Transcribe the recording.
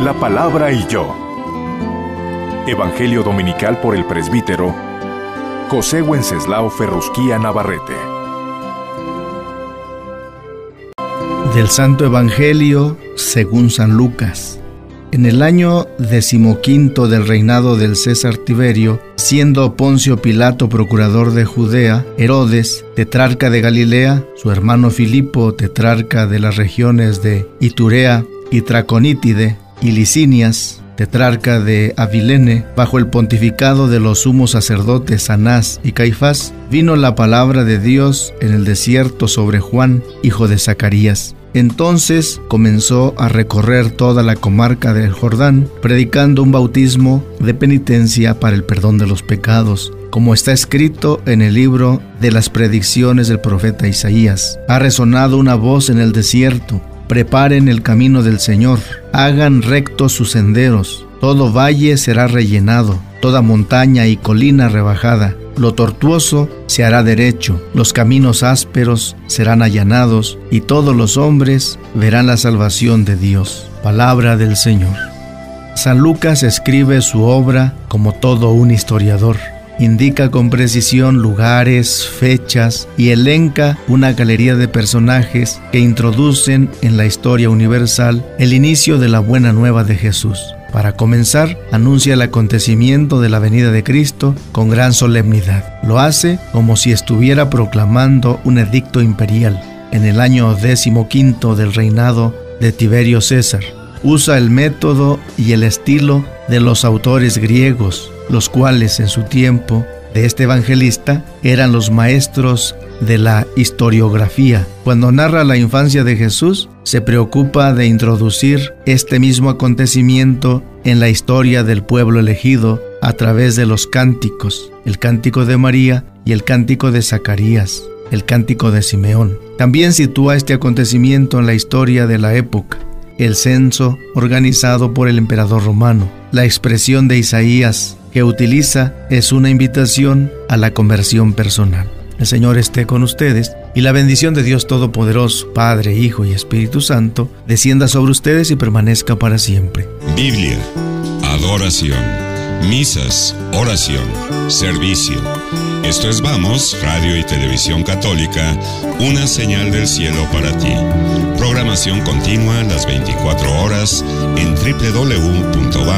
La palabra y yo. Evangelio Dominical por el presbítero José Wenceslao Ferrusquía Navarrete. Del Santo Evangelio según San Lucas. En el año decimoquinto del reinado del César Tiberio, siendo Poncio Pilato procurador de Judea, Herodes, tetrarca de Galilea, su hermano Filipo, tetrarca de las regiones de Iturea y Traconítide y Licinias, tetrarca de Avilene, bajo el pontificado de los sumos sacerdotes Anás y Caifás, vino la palabra de Dios en el desierto sobre Juan, hijo de Zacarías entonces comenzó a recorrer toda la comarca del Jordán, predicando un bautismo de penitencia para el perdón de los pecados, como está escrito en el libro de las predicciones del profeta Isaías. Ha resonado una voz en el desierto, preparen el camino del Señor, hagan rectos sus senderos, todo valle será rellenado, toda montaña y colina rebajada lo tortuoso se hará derecho, los caminos ásperos serán allanados, y todos los hombres verán la salvación de Dios. Palabra del Señor. San Lucas escribe su obra como todo un historiador. Indica con precisión lugares, fechas y elenca una galería de personajes que introducen en la historia universal el inicio de la buena nueva de Jesús. Para comenzar, anuncia el acontecimiento de la venida de Cristo con gran solemnidad. Lo hace como si estuviera proclamando un edicto imperial en el año decimoquinto del reinado de Tiberio César. Usa el método y el estilo de los autores griegos, los cuales en su tiempo de este evangelista eran los maestros de la historiografía. Cuando narra la infancia de Jesús, se preocupa de introducir este mismo acontecimiento en la historia del pueblo elegido a través de los cánticos, el cántico de María y el cántico de Zacarías, el cántico de Simeón. También sitúa este acontecimiento en la historia de la época, el censo organizado por el emperador romano, la expresión de Isaías que utiliza es una invitación a la conversión personal. El Señor esté con ustedes y la bendición de Dios Todopoderoso, Padre, Hijo y Espíritu Santo, descienda sobre ustedes y permanezca para siempre. Biblia, adoración, misas, oración, servicio. Esto es Vamos, Radio y Televisión Católica, una señal del cielo para ti. Programación continua las 24 horas en www.vamos.mx.